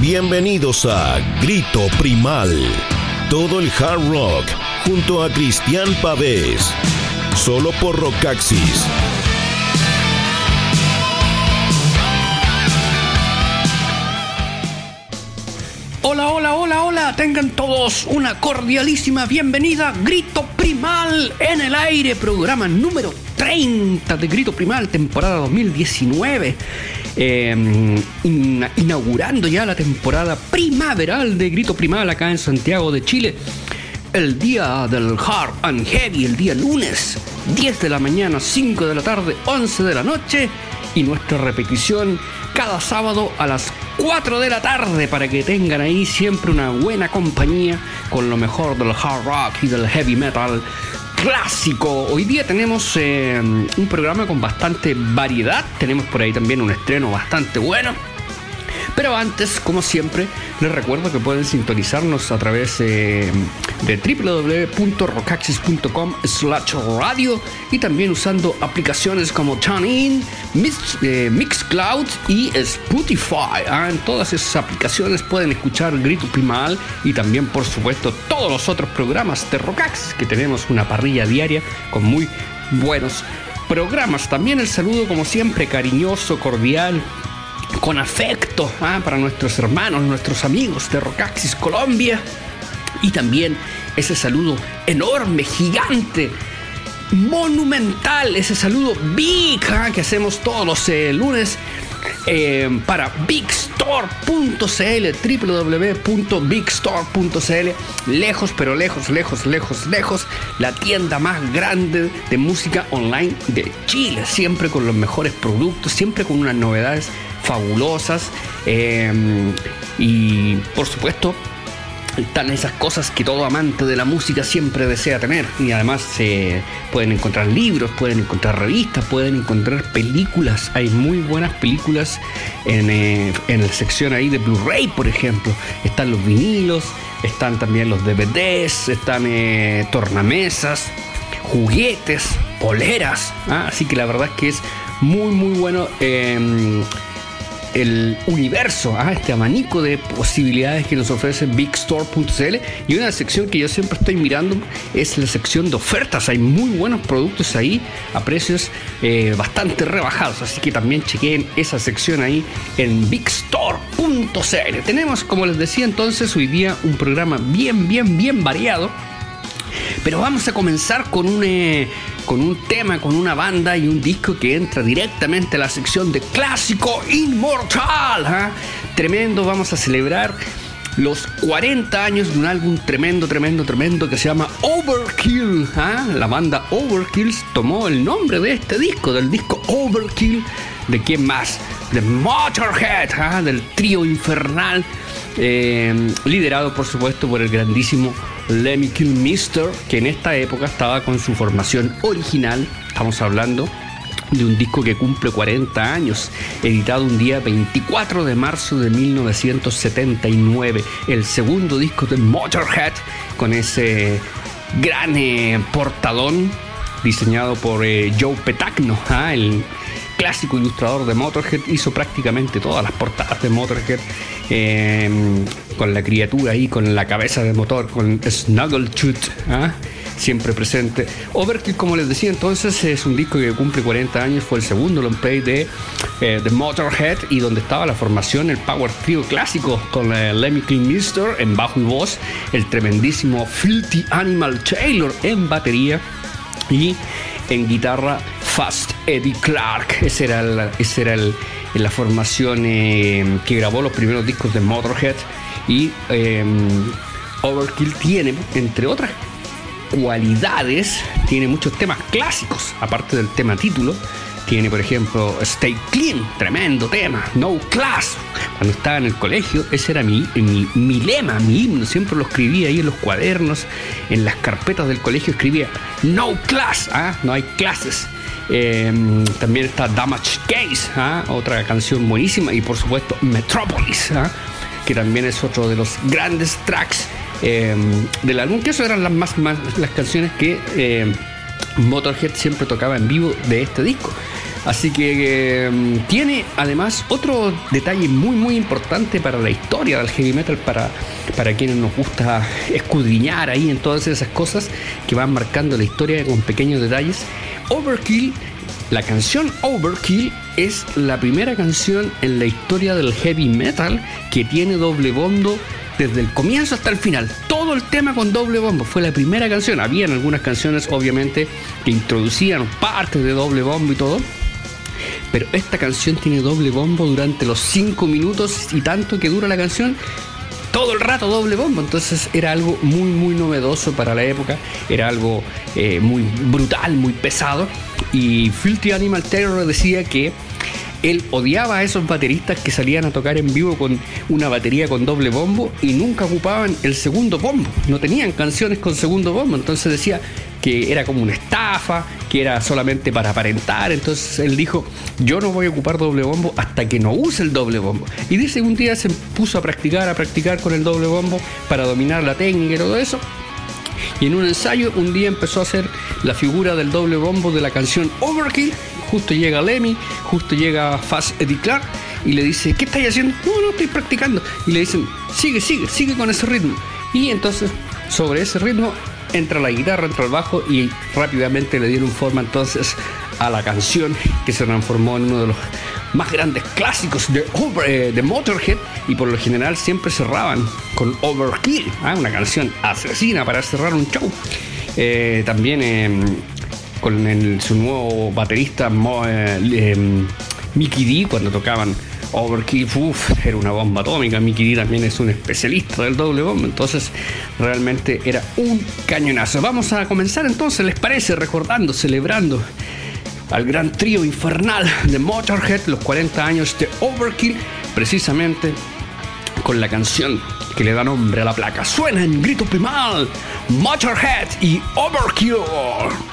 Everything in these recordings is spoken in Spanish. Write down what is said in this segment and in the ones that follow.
Bienvenidos a Grito Primal. Todo el hard rock junto a Cristian Pavés. Solo por Rockaxis. Hola, hola, hola, hola. Tengan todos una cordialísima bienvenida. Grito Primal en el aire. Programa número 30 de Grito Primal, temporada 2019. In- inaugurando ya la temporada primaveral de Grito Primal acá en Santiago de Chile. El día del Hard and Heavy, el día lunes, 10 de la mañana, 5 de la tarde, 11 de la noche. Y nuestra repetición cada sábado a las 4 de la tarde para que tengan ahí siempre una buena compañía con lo mejor del hard rock y del heavy metal clásico. Hoy día tenemos eh, un programa con bastante variedad. Tenemos por ahí también un estreno bastante bueno. Pero antes, como siempre, les recuerdo que pueden sintonizarnos a través eh, de www.rocaxis.com slash radio y también usando aplicaciones como TuneIn, Mix, eh, Mixcloud y Spotify. Ah, en todas esas aplicaciones pueden escuchar Grito Primal y también, por supuesto, todos los otros programas de Rocaxis que tenemos una parrilla diaria con muy buenos programas. También el saludo, como siempre, cariñoso, cordial con afecto ah, para nuestros hermanos, nuestros amigos de Rocaxis Colombia. Y también ese saludo enorme, gigante, monumental, ese saludo big ah, que hacemos todos los lunes eh, para bigstore.cl, www.bigstore.cl, lejos, pero lejos, lejos, lejos, lejos, la tienda más grande de música online de Chile, siempre con los mejores productos, siempre con unas novedades fabulosas eh, y por supuesto están esas cosas que todo amante de la música siempre desea tener y además se pueden encontrar libros, pueden encontrar revistas, pueden encontrar películas, hay muy buenas películas en, eh, en la sección ahí de Blu-ray por ejemplo, están los vinilos, están también los DVDs, están eh, tornamesas, juguetes, poleras, ¿ah? así que la verdad es que es muy muy bueno eh, el universo, ah, este abanico de posibilidades que nos ofrece bigstore.cl y una sección que yo siempre estoy mirando es la sección de ofertas. Hay muy buenos productos ahí a precios eh, bastante rebajados, así que también chequen esa sección ahí en bigstore.cl. Tenemos, como les decía entonces, hoy día un programa bien, bien, bien variado. Pero vamos a comenzar con un, eh, con un tema, con una banda y un disco que entra directamente a la sección de clásico inmortal. ¿ah? Tremendo, vamos a celebrar los 40 años de un álbum tremendo, tremendo, tremendo que se llama Overkill. ¿ah? La banda Overkill tomó el nombre de este disco, del disco Overkill. ¿De quién más? De Motorhead, ¿ah? del trío infernal, eh, liderado por supuesto por el grandísimo Lemmy Kilmister, que en esta época estaba con su formación original. Estamos hablando de un disco que cumple 40 años, editado un día 24 de marzo de 1979, el segundo disco de Motorhead con ese gran eh, portadón diseñado por eh, Joe Petagno, ¿ah? el clásico ilustrador de Motorhead, hizo prácticamente todas las portadas de Motorhead eh, con la criatura ahí, con la cabeza de motor, con Snuggletooth, ¿ah? siempre presente. Overkill, como les decía entonces, es un disco que cumple 40 años, fue el segundo long play de, eh, Motorhead y donde estaba la formación, el Power Trio clásico con eh, Lemmy Kilmister en bajo y voz, el tremendísimo Filthy Animal Taylor en batería y en guitarra Fast Eddie Clark. Ese era, ese era la formación eh, que grabó los primeros discos de Motorhead. Y eh, Overkill tiene, entre otras cualidades, tiene muchos temas clásicos, aparte del tema título. Tiene, por ejemplo, Stay Clean, tremendo tema. No Class. Cuando estaba en el colegio, ese era mi, mi, lema, mi himno. Siempre lo escribía ahí en los cuadernos, en las carpetas del colegio escribía No Class, ¿ah? no hay clases. Eh, también está Damage Case, ¿ah? otra canción buenísima. Y por supuesto, Metropolis, ¿ah? que también es otro de los grandes tracks eh, del álbum. Que eso eran las, más, más- las canciones que. eh, Motorhead siempre tocaba en vivo de este disco. Así que em, tiene además otro detalle muy muy importante para la historia del heavy metal, para, para quienes nos gusta escudriñar ahí en todas esas cosas que van marcando la historia con pequeños detalles. Overkill, la canción Overkill es la primera canción en la historia del heavy metal que tiene doble bondo desde el comienzo hasta el final. Todo el tema con doble bombo. Fue la primera canción. Habían algunas canciones, obviamente, que introducían partes de doble bombo y todo. Pero esta canción tiene doble bombo durante los 5 minutos y tanto que dura la canción. Todo el rato doble bombo, entonces era algo muy muy novedoso para la época, era algo eh, muy brutal, muy pesado. Y Filthy Animal Terror decía que él odiaba a esos bateristas que salían a tocar en vivo con una batería con doble bombo y nunca ocupaban el segundo bombo. No tenían canciones con segundo bombo. Entonces decía que era como una estafa, que era solamente para aparentar. Entonces él dijo, yo no voy a ocupar doble bombo hasta que no use el doble bombo. Y dice un día se puso a practicar, a practicar con el doble bombo para dominar la técnica y todo eso. Y en un ensayo un día empezó a hacer la figura del doble bombo de la canción Overkill Justo llega Lemmy, justo llega Fast Eddie Clark y le dice, ¿qué estáis haciendo? No, no, estoy practicando. Y le dicen, sigue, sigue, sigue con ese ritmo. Y entonces, sobre ese ritmo, entra la guitarra, entra el bajo y rápidamente le dieron forma entonces a la canción que se transformó en uno de los más grandes clásicos de, eh, de Motorhead y por lo general siempre cerraban con Overkill, ¿ah? una canción asesina para cerrar un show. Eh, también em, con su nuevo baterista eh, em, Mickey D cuando tocaban Overkill, uff, era una bomba atómica. D también es un especialista del doble bombo, entonces realmente era un cañonazo. Vamos a comenzar entonces, ¿les parece? Recordando, celebrando al gran trío infernal de Motorhead, los 40 años de Overkill, precisamente con la canción que le da nombre a la placa. Suena en grito primal, Motorhead y Overkill.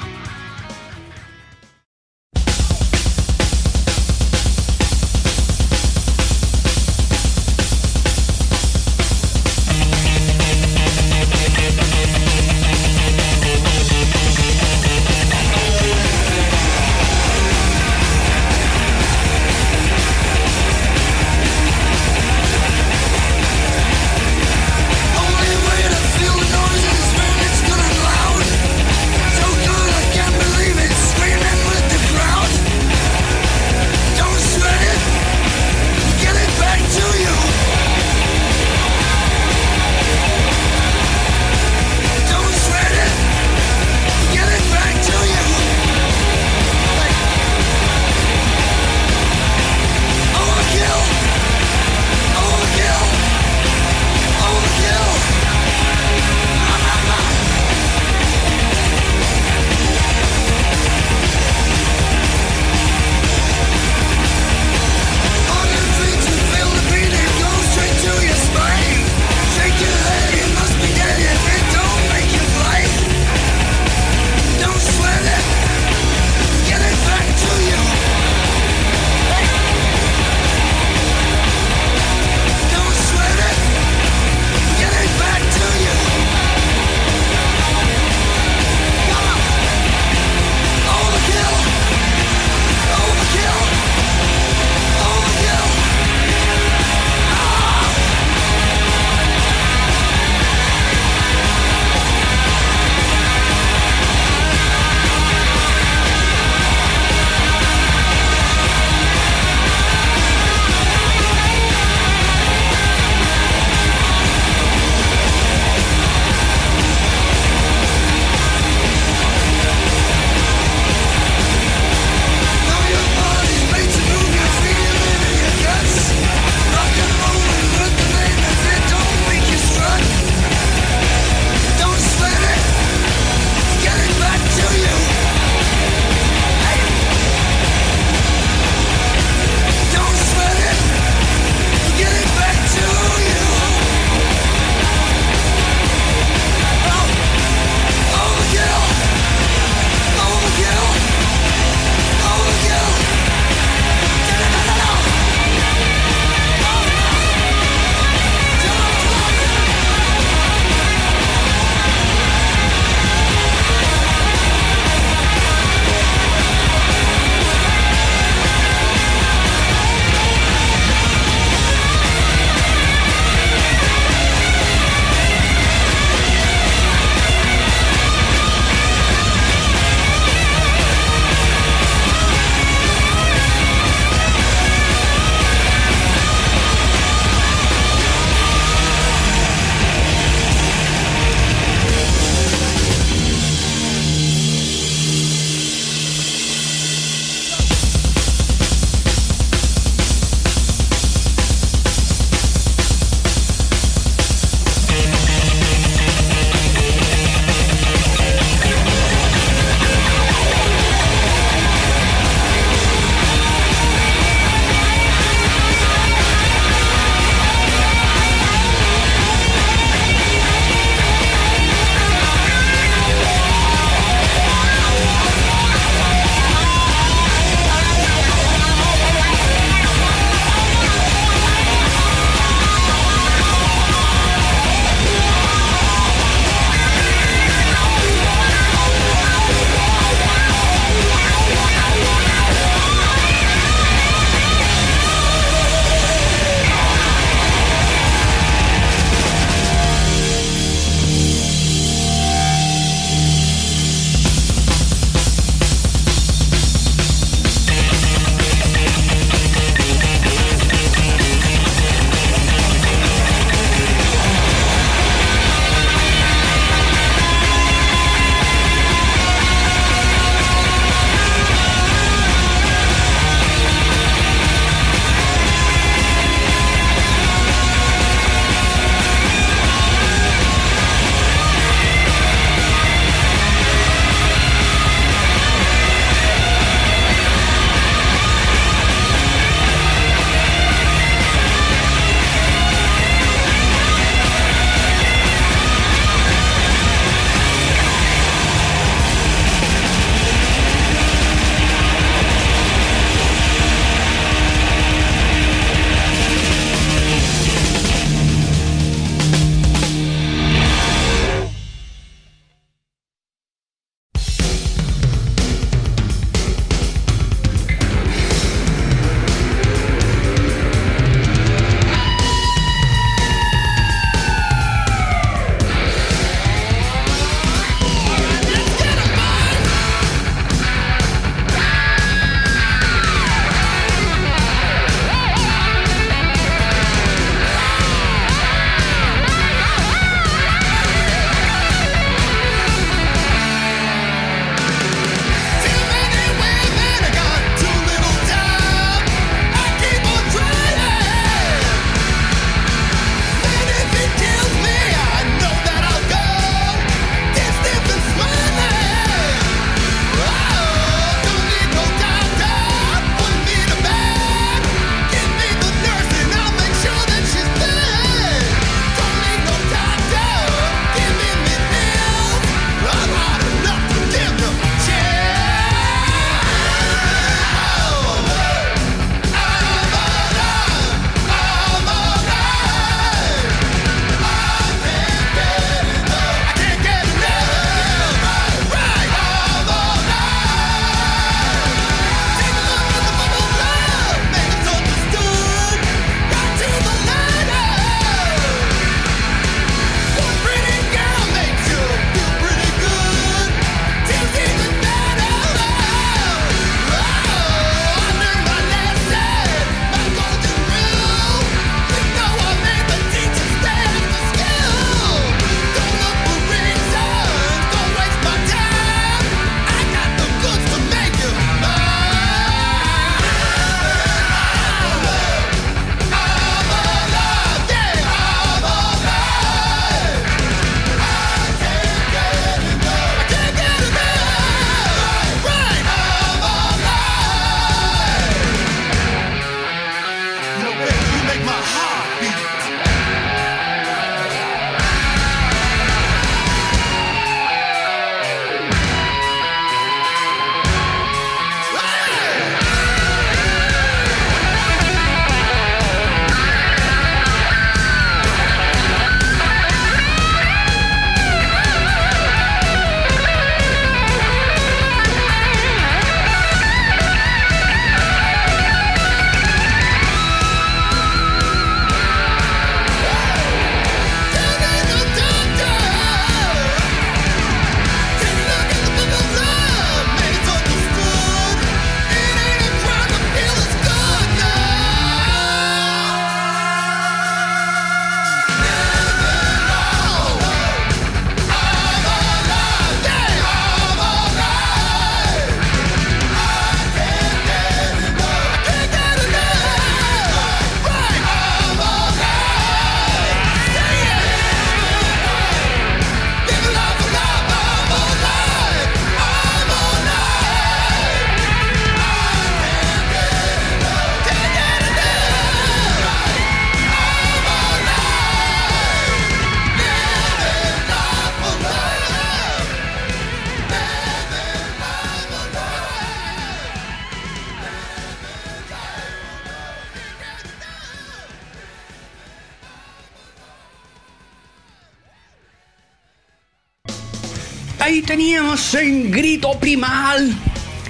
Teníamos en grito primal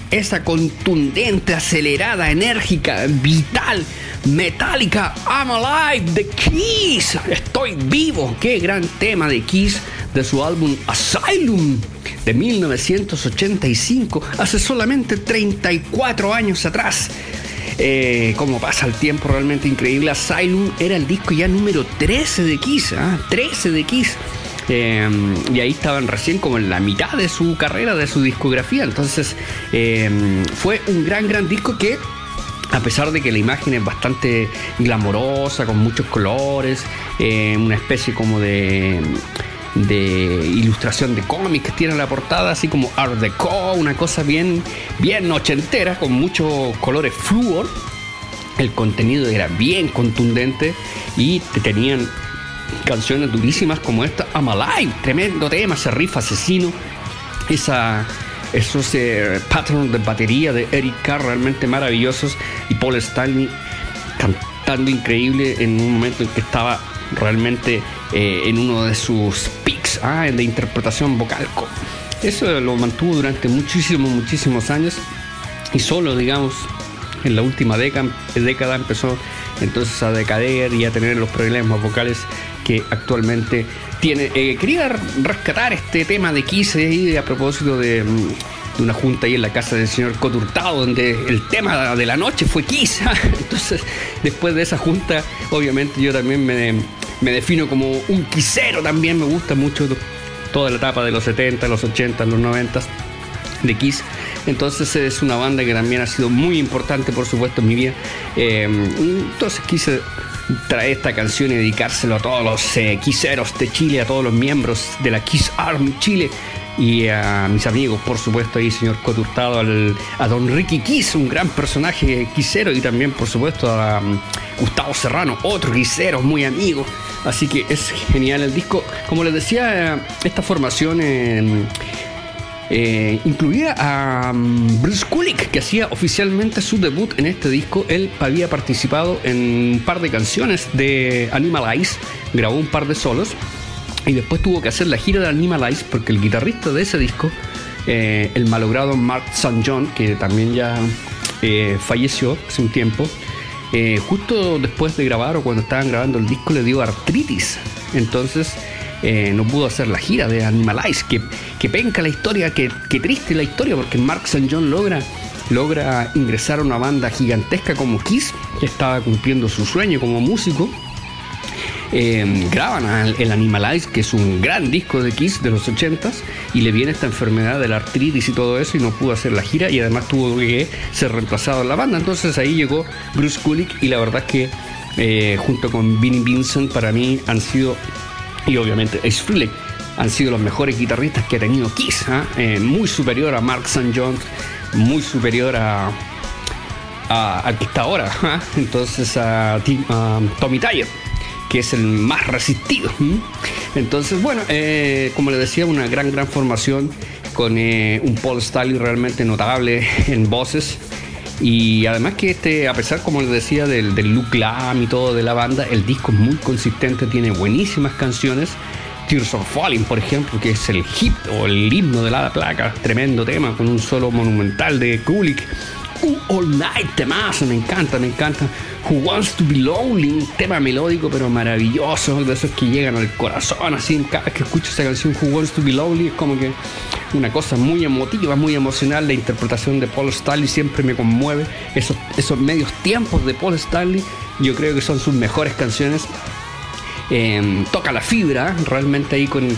esa contundente, acelerada, enérgica, vital, metálica, I'm Alive de Kiss. Estoy vivo. Qué gran tema de Kiss de su álbum Asylum de 1985, hace solamente 34 años atrás. Eh, como pasa el tiempo realmente increíble. Asylum era el disco ya número 13 de Kiss, 13 ¿ah? de Kiss. Em, y ahí estaban recién como en la mitad de su carrera, de su discografía. Entonces em, fue un gran, gran disco que a pesar de que la imagen es bastante glamorosa, con muchos colores, em, una especie como de, de ilustración de cómics que tiene la portada, así como Art Deco, una cosa bien, bien ochentera, con muchos colores fluor. El contenido era bien contundente y tenían canciones durísimas como esta, I'm Alive, tremendo tema, ese riff asesino, esa, esos eh, patrones de batería de Eric Carr realmente maravillosos y Paul Stanley cantando increíble en un momento en que estaba realmente eh, en uno de sus peaks ah, de interpretación vocal. Eso lo mantuvo durante muchísimos, muchísimos años y solo, digamos, en la última década, década empezó entonces a decader y a tener los problemas vocales que actualmente tiene. Eh, quería rescatar este tema de Kiss y a propósito mm, de, una junta ahí en la casa del señor Coturtado, donde el tema de la noche fue Kiss. Entonces, después de esa junta, obviamente yo también me, me defino como un quisero también, me gusta mucho toda la etapa de los 70, los 80, los 90 de Kiss. Entonces es una banda que también ha sido muy importante, por supuesto, en mi vida. Eh, entonces quise traer esta canción y dedicárselo a todos los eh, de Chile, a todos los miembros de la Kiss Army Chile y a mis amigos, por supuesto, ahí, señor Coturtado, a don Ricky Kiss, un gran personaje quisero, y también, por supuesto, a um, Gustavo Serrano, otro quisero, muy amigo. Así que es genial el disco. Como les decía, esta formación. Eh, incluía a um, Bruce Kulick, que hacía oficialmente su debut en este disco. Él había participado en un par de canciones de Animalize, grabó un par de solos y después tuvo que hacer la gira de Animalize porque el guitarrista de ese disco, eh, el malogrado Mark St. John, que también ya eh, falleció hace un tiempo, justo después de grabar o cuando estaban grabando el disco le dio artritis. Entonces eh, no pudo hacer la gira de Animalize. Que, que penca la historia, que, triste la historia, porque Mark St. John logra, logra ingresar a una banda gigantesca como Kiss, que estaba cumpliendo su sueño como músico. Eh, graban el Animalize, que es un gran disco de Kiss de los 80s, y le viene esta enfermedad de la artritis y todo eso, y no pudo hacer la gira, y además tuvo que ser reemplazado en la banda. Entonces ahí llegó Bruce Kulick, y la verdad es que eh, junto con Vinnie Vincent, para mí han sido y obviamente Ace Frehley han sido los mejores guitarristas que ha tenido Kiss, ¿ah? eh, muy superior a Mark St. John, muy superior a, a, que está ahora, ¿ah? entonces a, Tommy Tyler, que es el más resistido. Entonces, bueno, eh, como les decía, una gran, gran formación con eh, un Paul Stanley realmente notable en voces. Y además que este, a pesar, como les decía, del, del look glam y todo de la banda, el disco es muy consistente, tiene buenísimas canciones. Tears of Falling, por ejemplo, que es el hit o el himno de la placa, tremendo tema con un solo monumental de Kulik. All Night, temazo, me encanta, me encanta. Who Wants to Be Lonely, un tema melódico pero maravilloso, de esos que llegan al corazón, así, cada vez que escucho esa canción Who Wants to Be Lonely es como que una cosa muy emotiva, muy emocional. La interpretación de Paul Stanley siempre me conmueve. Esos, esos medios tiempos de Paul Stanley, yo creo que son sus mejores canciones. Em, toca la fibra realmente ahí con,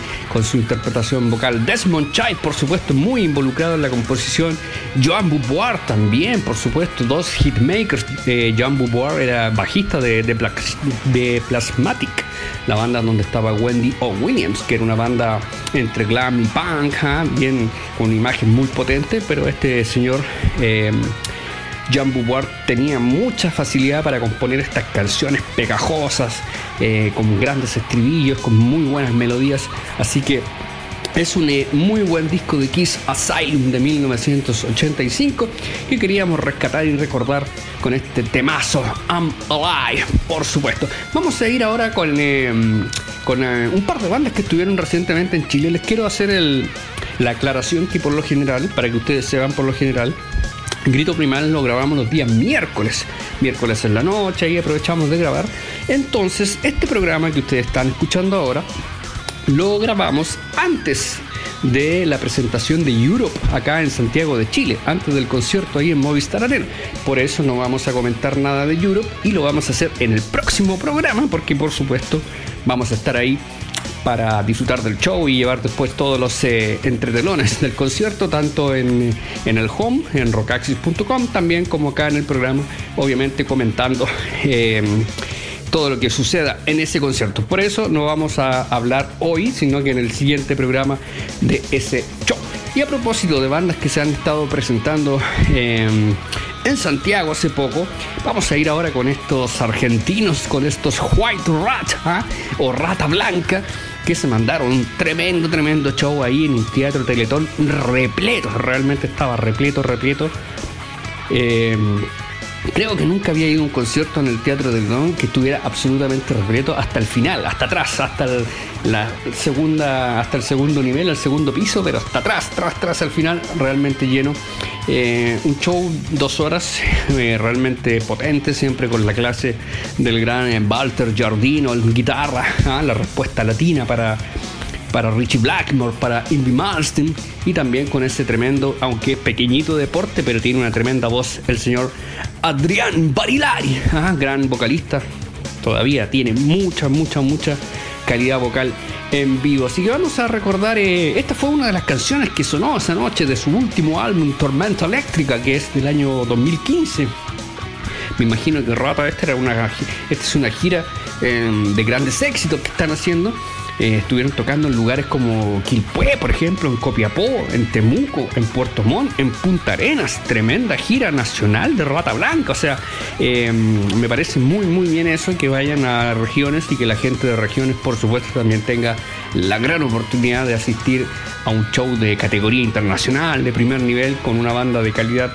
su interpretación vocal. Desmond Child, por supuesto, muy involucrado en la composición. Joan Bouboir también, por supuesto, dos hitmakers. Eh, Joan Bouboir era bajista de, de, Plasmatic, la banda donde estaba Wendy O. Williams, que era una banda entre glam y punk, ¿ah? bien con una imagen muy potente, pero este señor. Jean Beauvoir tenía mucha facilidad para componer estas canciones pegajosas, eh, con grandes estribillos, con muy buenas melodías. Así que es un eh, muy buen disco de Kiss Asylum de 1985 que queríamos rescatar y recordar con este temazo I'm Alive, por supuesto. Vamos a ir ahora con, eh, con un par de bandas que estuvieron recientemente en Chile. Les quiero hacer el, La aclaración que por lo general, para que ustedes sepan por lo general, Grito Primal lo grabamos los días miércoles, miércoles en la noche, ahí aprovechamos de grabar. Entonces, este programa que ustedes están escuchando ahora, lo grabamos antes de la presentación de Europe acá en Santiago de Chile, antes del concierto ahí en Movistar Arena. Por eso no vamos a comentar nada de Europe y lo vamos a hacer en el próximo programa, porque por supuesto vamos a estar ahí para disfrutar del show y llevar después todos los eh, entretelones del concierto, tanto en, el home, en rockaxis.com, también como acá en el programa, obviamente comentando eh, todo lo que suceda en ese concierto. Por eso no vamos a hablar hoy, sino que en el siguiente programa de ese show. Y a propósito de bandas que se han estado presentando em, en Santiago hace poco, vamos a ir ahora con estos argentinos, con estos White Rat ¿ah? o Rata Blanca, que se mandaron un tremendo, tremendo show ahí en el Teatro Teletón, repleto, realmente estaba repleto, repleto. Em, Creo que nunca había ido a un concierto en el Teatro Don que estuviera absolutamente repleto hasta el final, hasta atrás, hasta el, la segunda, hasta el segundo nivel, el segundo piso, pero hasta atrás, tras, tras al final, realmente lleno. Eh, un show dos horas eh, realmente potente, siempre con la clase del gran eh, Walter Giardino, el guitarra, ¿ah? la respuesta latina para para Richie Blackmore, para Indy Marston y también con ese tremendo, aunque pequeñito deporte, pero tiene una tremenda voz, el señor Adrián Barilari, ¿ah? gran vocalista, todavía tiene mucha, mucha, mucha calidad vocal en vivo. Así que vamos a recordar, eh, esta fue una de las canciones que sonó esa noche de su último álbum, Tormenta Eléctrica, que es del año 2015. Me imagino que Rata, esta, era una, esta es una gira eh, de grandes éxitos que están haciendo eh, estuvieron tocando en lugares como Quilpué, por ejemplo, en Copiapó, en Temuco, en Puerto Montt, en Punta Arenas. Tremenda gira nacional de Rata Blanca. O sea, em, me parece muy, muy bien eso, que vayan a regiones y que la gente de regiones, por supuesto, también tenga la gran oportunidad de asistir a un show de categoría internacional, de primer nivel, con una banda de calidad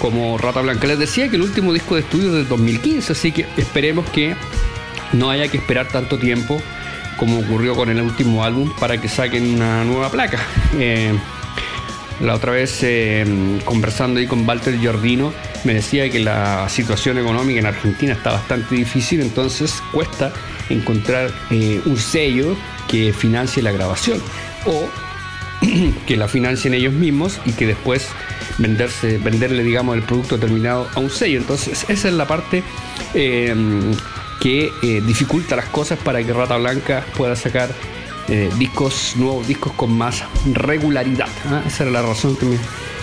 como Rata Blanca. Les decía que el último disco de estudio es del 2015, así que esperemos que no haya que esperar tanto tiempo como ocurrió con el último álbum, para que saquen una nueva placa. Eh, la otra vez, eh, conversando ahí con Walter Giordino, me decía que la situación económica en Argentina está bastante difícil, entonces cuesta encontrar eh, un sello que financie la grabación o que la financien ellos mismos y que después venderse, venderle, digamos, el producto terminado a un sello. Entonces, esa es la parte que eh, dificulta las cosas para que Rata Blanca pueda sacar eh, discos, nuevos discos con más regularidad. ¿ah? Esa era la razón que me,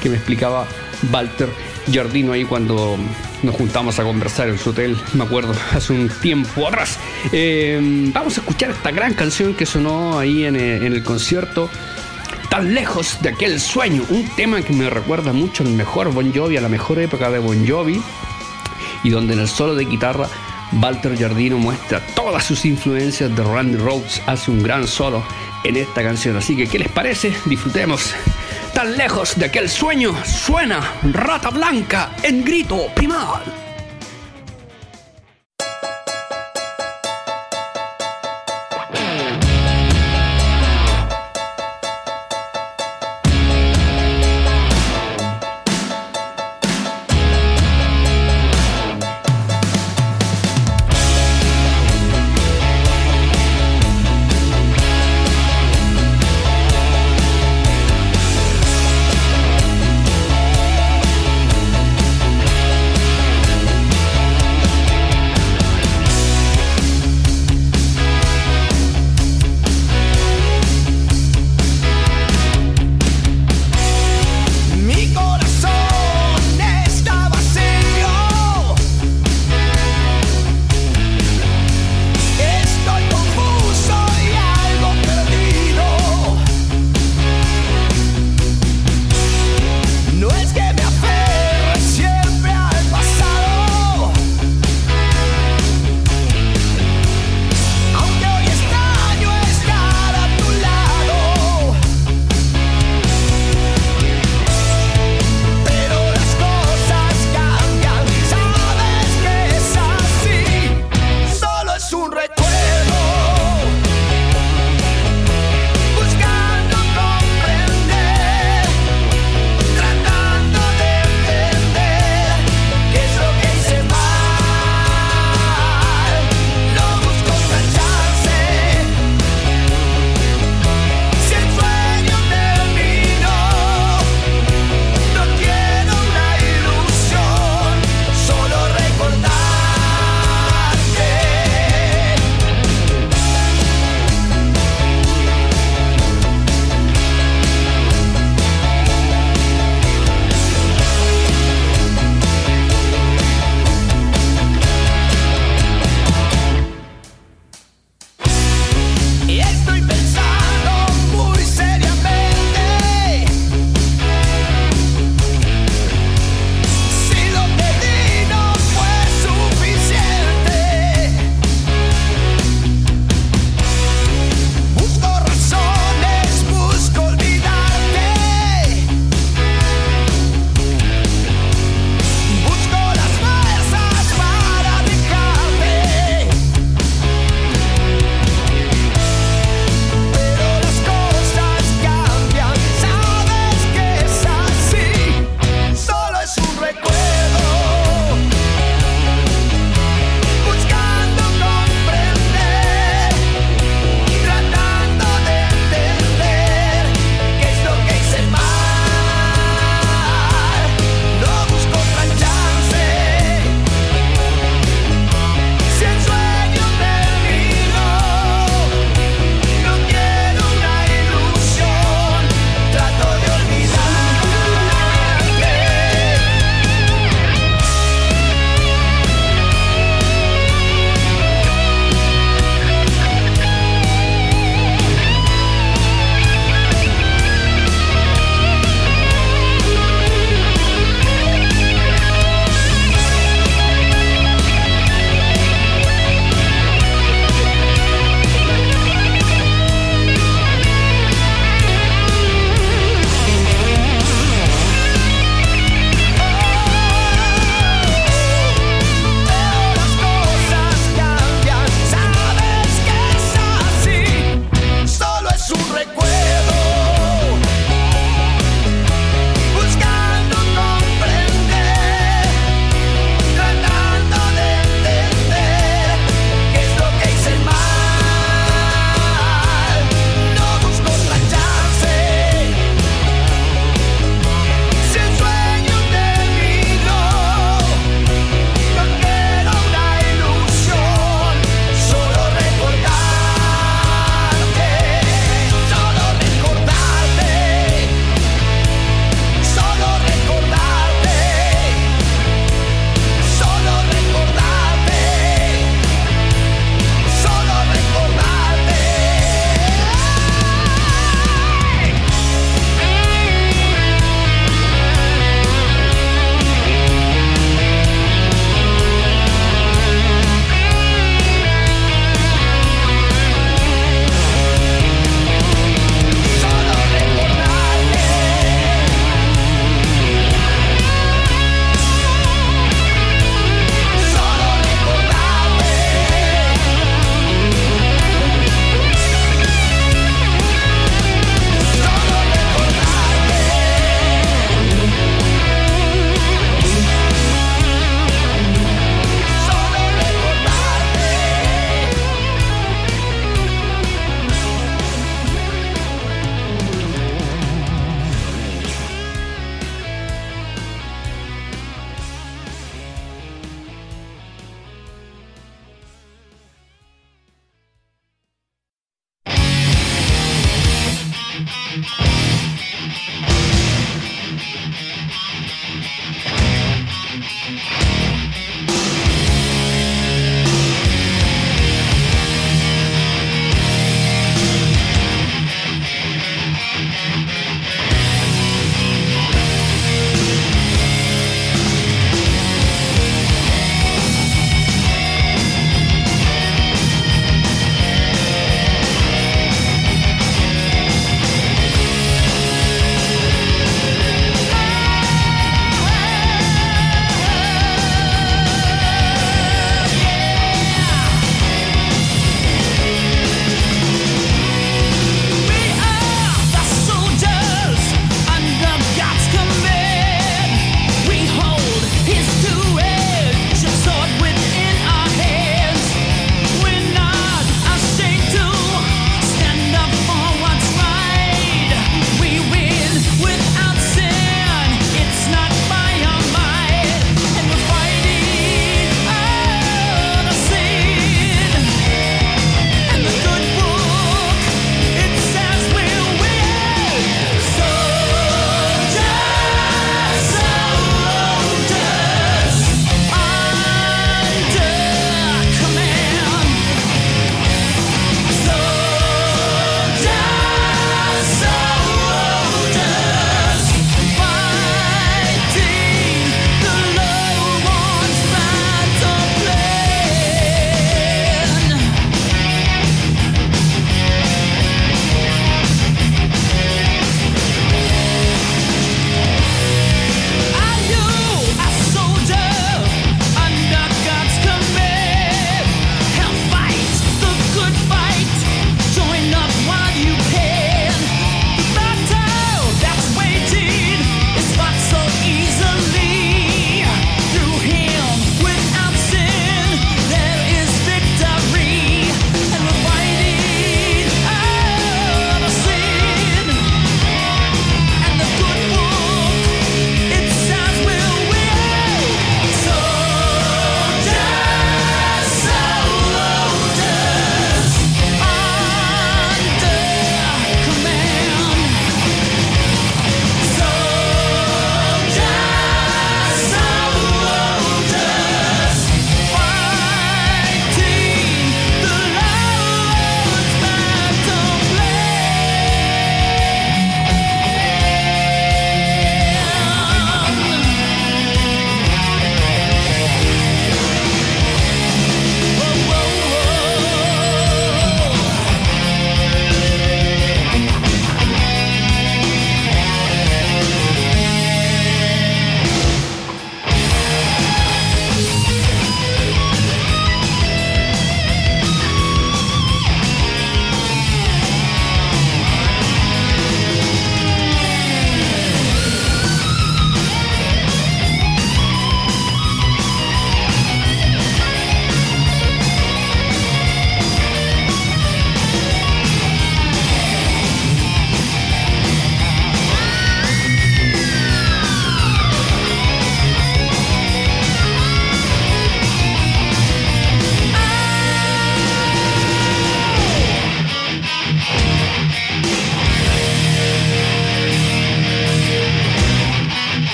que me explicaba Walter Giardino ahí cuando nos juntamos a conversar en su hotel, me acuerdo, hace un tiempo atrás. Eh, vamos a escuchar esta gran canción que sonó ahí en, en, el concierto. Tan lejos de aquel sueño, un tema que me recuerda mucho al mejor Bon Jovi, a la mejor época de Bon Jovi, y donde en el solo de guitarra Walter Jardino muestra todas sus influencias de Randy Rhodes, hace un gran solo en esta canción. Así que, ¿qué les parece? Disfrutemos. Tan lejos de aquel sueño, suena Rata Blanca en grito primal.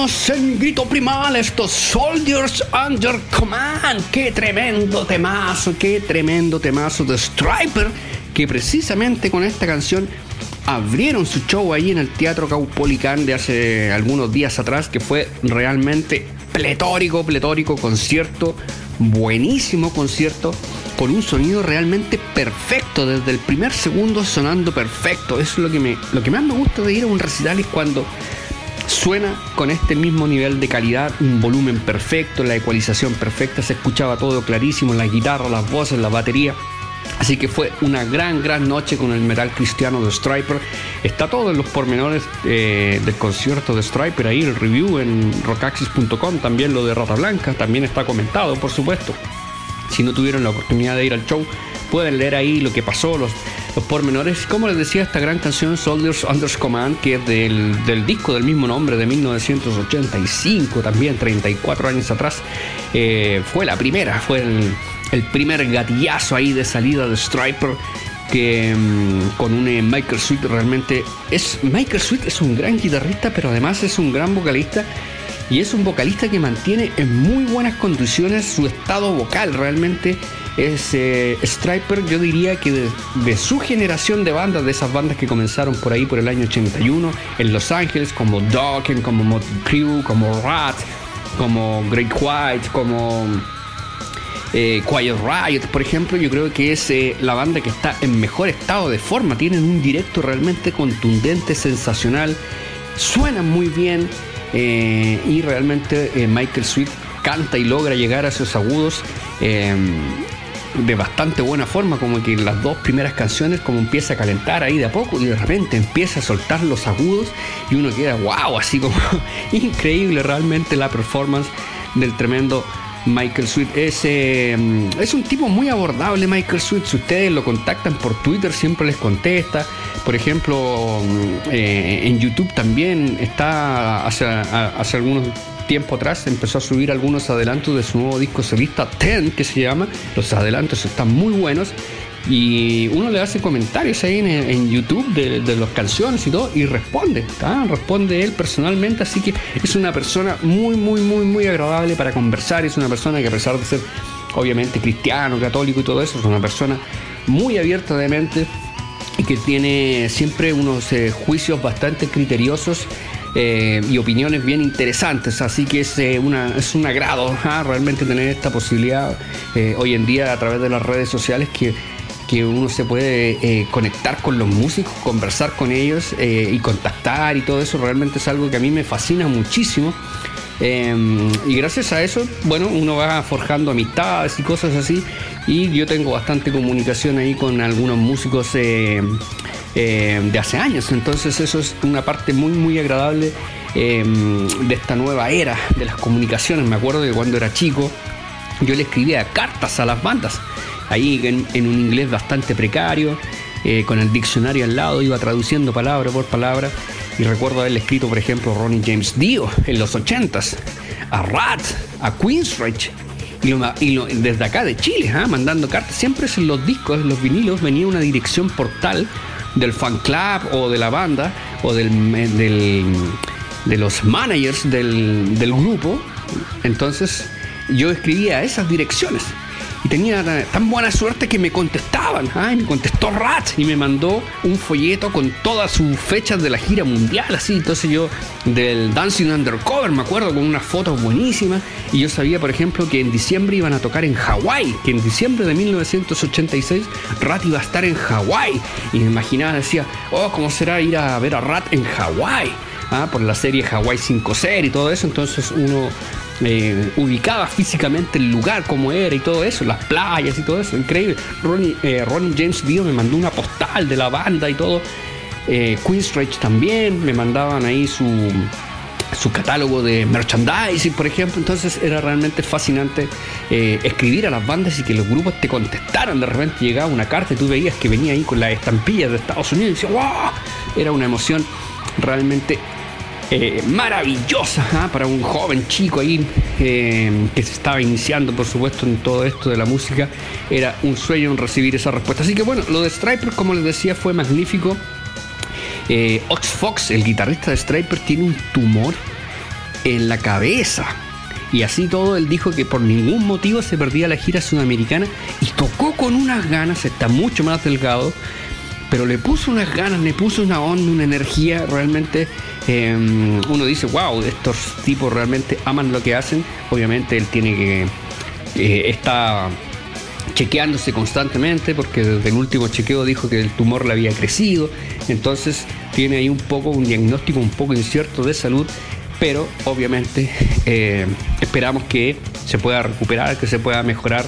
Teníamos el grito primal, estos Soldiers Under Command. Qué tremendo temazo, qué tremendo temazo de Striper, que precisamente con esta canción abrieron su show ahí en el Teatro Caupolicán de hace algunos días atrás, que fue realmente pletórico, pletórico concierto, buenísimo concierto, con un sonido realmente perfecto, desde el primer segundo sonando perfecto. Eso es lo que, me, lo que más me gusta de ir a un recital es cuando suena con este mismo nivel de calidad, un volumen perfecto, la ecualización perfecta, se escuchaba todo clarísimo, la guitarra, las voces, la batería. Así que fue una gran, gran noche con el metal cristiano de Striper. Está todo en los pormenores eh, del concierto de Striper ahí, el review en rockaxis.com, también lo de Rata Blanca, también está comentado, por supuesto. Si no tuvieron la oportunidad de ir al show, pueden leer ahí lo que pasó, los, los pormenores. Como les decía, esta gran canción Soldiers Under Command, que es del, del disco del mismo nombre de 1985, también 34 años atrás, eh, fue la primera, fue el, primer gatillazo ahí de salida de Striper. Que mm, con un eh, Michael Sweet realmente es. Michael Sweet es un gran guitarrista, pero además es un gran vocalista y es un vocalista que mantiene en muy buenas condiciones su estado vocal. Realmente es eh, Striper, yo diría que de, su generación de bandas, de esas bandas que comenzaron por ahí por el año 81 en Los Ángeles, como Dawkins, como Mod Crew, como Rat, como Great White, como eh, Quiet Riot, por ejemplo, yo creo que es eh, la banda que está en mejor estado de forma. Tienen un directo realmente contundente, sensacional, suenan muy bien. Eh, y realmente Michael Sweet canta y logra llegar a esos agudos de bastante buena forma, como que en las dos primeras canciones como empieza a calentar ahí de a poco y de repente empieza a soltar los agudos y uno queda wow, así como increíble realmente la performance del tremendo Michael Sweet. Es, es un tipo muy abordable Michael Sweet, si ustedes lo contactan por Twitter siempre les contesta, por ejemplo, eh, en YouTube también está hace, hace algunos tiempo atrás empezó a subir algunos adelantos de su nuevo disco solista Ten que se llama. Los adelantos están muy buenos y uno le hace comentarios ahí en, YouTube de, las canciones y todo y responde, responde él personalmente, así que es una persona muy, muy, muy, muy agradable para conversar, es una persona que a pesar de ser obviamente cristiano, católico y todo eso, es una persona muy abierta de mente y que tiene siempre unos eh, juicios bastante criteriosos eh, y opiniones bien interesantes. Así que es, eh, una, es un agrado ¿ah? realmente tener esta posibilidad hoy en día a través de las redes sociales que, que uno se puede conectar con los músicos, conversar con ellos y contactar y todo eso. Realmente es algo que a mí me fascina muchísimo. y gracias a eso, bueno, uno va forjando amistades y cosas así y yo tengo bastante comunicación ahí con algunos músicos eh, eh, de hace años, entonces eso es una parte muy muy agradable eh, de esta nueva era de las comunicaciones. Me acuerdo que cuando era chico yo le escribía cartas a las bandas, ahí en, un inglés bastante precario, con el diccionario al lado, iba traduciendo palabra por palabra. Y recuerdo haberle escrito, por ejemplo, Ronnie James Dio en los 80s, a Rat, a Queensrÿche, y, desde acá de Chile, ¿ah? mandando cartas. Siempre en los discos, en los vinilos, venía una dirección portal del fan club o de la banda o del, de los managers del, del grupo. Entonces yo escribía esas direcciones y tenía tan buena suerte que me contestaban. Ay, me contestó Rat y me mandó un folleto con todas sus fechas de la gira mundial, así. Entonces yo del Dancing Undercover, me acuerdo, con unas fotos buenísimas. Y yo sabía, por ejemplo, que en diciembre iban a tocar en Hawái, que en diciembre de 1986 Rat iba a estar en Hawái. Y me imaginaba, decía, oh, ¿cómo será ir a ver a Rat en Hawái? Ah, por la serie Hawaii 5 Ser y todo eso. Entonces uno eh, ubicaba físicamente el lugar, como era y todo eso, las playas y todo eso, increíble. Ronnie, eh, James Dio me mandó una postal de la banda y todo. Eh, Queenstretch también me mandaban ahí su, su catálogo de merchandising, por ejemplo. Entonces era realmente fascinante eh, escribir a las bandas y que los grupos te contestaran. De repente llegaba una carta y tú veías que venía ahí con las estampillas de Estados Unidos y decías, ¡wow! Era una emoción realmente eh, maravillosa ¿ah? para un joven chico ahí eh, que se estaba iniciando, por supuesto, en todo esto de la música. Era un sueño recibir esa respuesta. Así que bueno, lo de Striper, como les decía, fue magnífico. Eh, Ox Fox, el guitarrista de Striper, tiene un tumor en la cabeza. Y así todo, él dijo que por ningún motivo se perdía la gira sudamericana y tocó con unas ganas, está mucho más delgado, pero le puso unas ganas, le puso una onda, una energía realmente. Em, uno dice, wow, estos tipos realmente aman lo que hacen. Obviamente él tiene que. Eh, está chequeándose constantemente porque desde el último chequeo dijo que el tumor le había crecido. Entonces tiene ahí un poco un diagnóstico un poco incierto de salud pero obviamente eh, esperamos que se pueda recuperar, que se pueda mejorar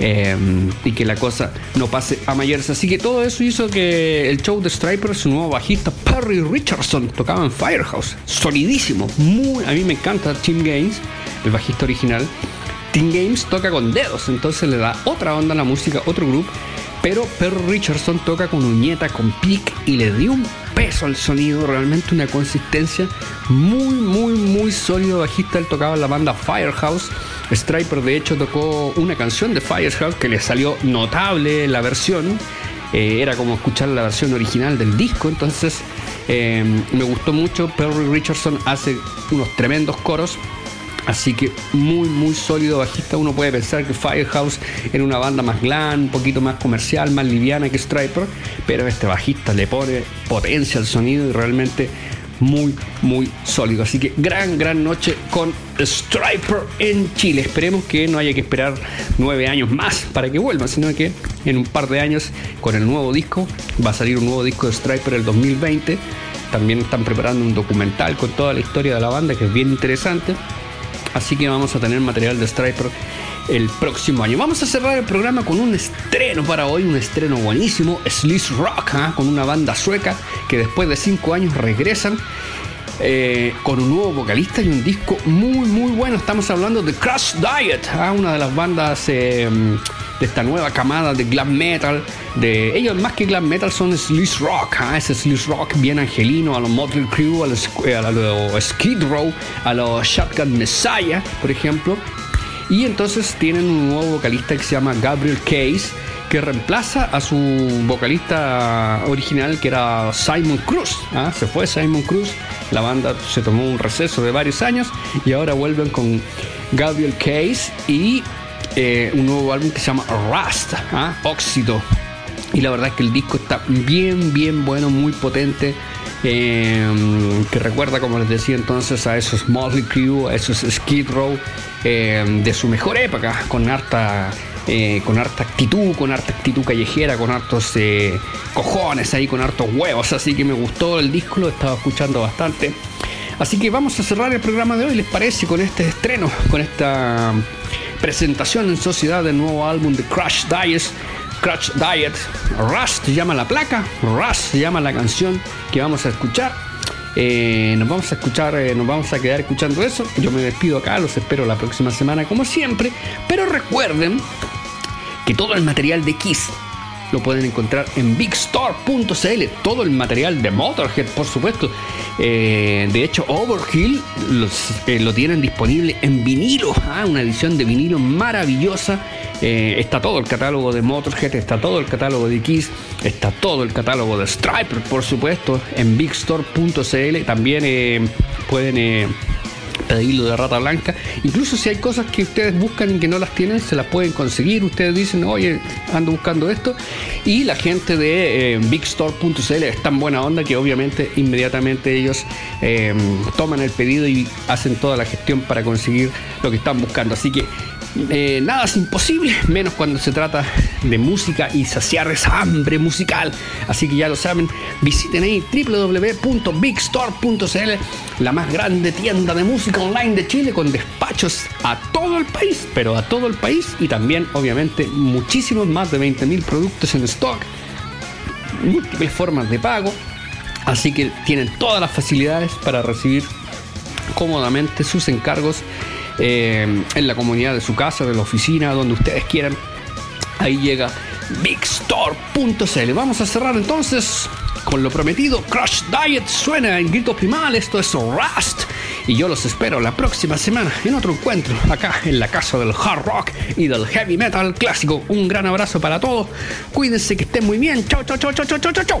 eh, y que la cosa no pase a mayores. Así que todo eso hizo que el show de Striper, su nuevo bajista Perry Richardson, tocaba en Firehouse, solidísimo, muy, a mí me encanta Tim Gaines, el bajista original. Tim Games toca con dedos, entonces le da otra onda a la música, otro grupo. Pero Perry Richardson toca con uñeta, con pick y le dio un peso al sonido, realmente una consistencia muy, muy, muy sólido bajista. Él tocaba en la banda Firehouse. Striper, de hecho, tocó una canción de Firehouse que le salió notable la versión. Eh, era como escuchar la versión original del disco, entonces eh, me gustó mucho. Perry Richardson hace unos tremendos coros Así que muy, muy sólido bajista. Uno puede pensar que Firehouse era una banda más glam, un poquito más comercial, más liviana que Striper, pero este bajista le pone potencia al sonido y realmente muy, muy sólido. Así que gran, gran noche con Striper en Chile. Esperemos que no haya que esperar nueve años más para que vuelva, sino que en un par de años con el nuevo disco va a salir un nuevo disco de Striper el 2020. También están preparando un documental con toda la historia de la banda que es bien interesante. Así que vamos a tener material de Striper el próximo año. Vamos a cerrar el programa con un estreno para hoy, un estreno buenísimo, Slice Rock, ¿ah? con una banda sueca que después de cinco años regresan. Eh, con un nuevo vocalista y un disco muy muy bueno. Estamos hablando de Crash Diet, ¿ah? una de las bandas eh, esta nueva camada de glam metal. De ellos más que glam metal son sleaze rock, ¿ah? ese sleaze rock bien angelino a los Motley Crue, a los, a Skid Row, a los Shotgun Messiah, por ejemplo. Y entonces tienen un nuevo vocalista que se llama Gabriel Case que reemplaza a su vocalista original que era Simon Cruz. ¿ah? Se fue Simon Cruz, la banda se tomó un receso de varios años y ahora vuelven con Gabriel Case y eh, un nuevo álbum que se llama Rust, ¿ah? Óxido. Y la verdad es que el disco está bien, bien bueno, muy potente. Em, que recuerda, como les decía entonces, a esos Motley Crue, a esos Skid Row em, de su mejor época, con harta, eh, con harta actitud, con harta actitud callejera, con hartos eh, cojones ahí, con hartos huevos. Así que me gustó el disco, lo estaba escuchando bastante. Así que vamos a cerrar el programa de hoy, ¿les parece? Con este estreno, con esta presentación en sociedad del nuevo álbum de Crash Diet. Crash Diet. Rush se llama la placa, Rush se llama la canción que vamos a escuchar. Eh, nos vamos a escuchar, eh, nos vamos a quedar escuchando eso. Yo me despido acá, los espero la próxima semana como siempre. Pero recuerden que todo el material de Kiss lo pueden encontrar en bigstore.cl. Todo el material de Motorhead, por supuesto. Eh, de hecho, Overkill eh, lo tienen disponible en vinilo. ¿ah? una edición de vinilo maravillosa. Eh, está todo el catálogo de Motorhead, está todo el catálogo de Kiss, está todo el catálogo de Striper, por supuesto, en bigstore.cl. También pueden pedirlo de rata blanca. Incluso si hay cosas que ustedes buscan y que no las tienen, se las pueden conseguir. Ustedes dicen, oye, ando buscando esto. Y la gente de eh, bigstore.cl es tan buena onda que obviamente inmediatamente ellos eh, toman el pedido y hacen toda la gestión para conseguir lo que están buscando. Así que eh, nada es imposible, menos cuando se trata de música y saciar esa hambre musical. Así que ya lo saben, visiten ahí www.bigstore.cl, la más grande tienda de música online de Chile con despachos a todo el país, pero a todo el país y también obviamente muchísimos más de 20.000 productos en stock, múltiples formas de pago. Así que tienen todas las facilidades para recibir cómodamente sus encargos eh, en la comunidad de su casa, de la oficina, donde ustedes quieran. Ahí llega bigstore.cl. Vamos a cerrar entonces con lo prometido. Crush Diet suena en grito primal. Esto es Rust. Y yo los espero la próxima semana en otro encuentro acá en la casa del hard rock y del heavy metal clásico. Un gran abrazo para todos. Cuídense que estén muy bien. Chau, chau, chau, chau, chau, chau, chau.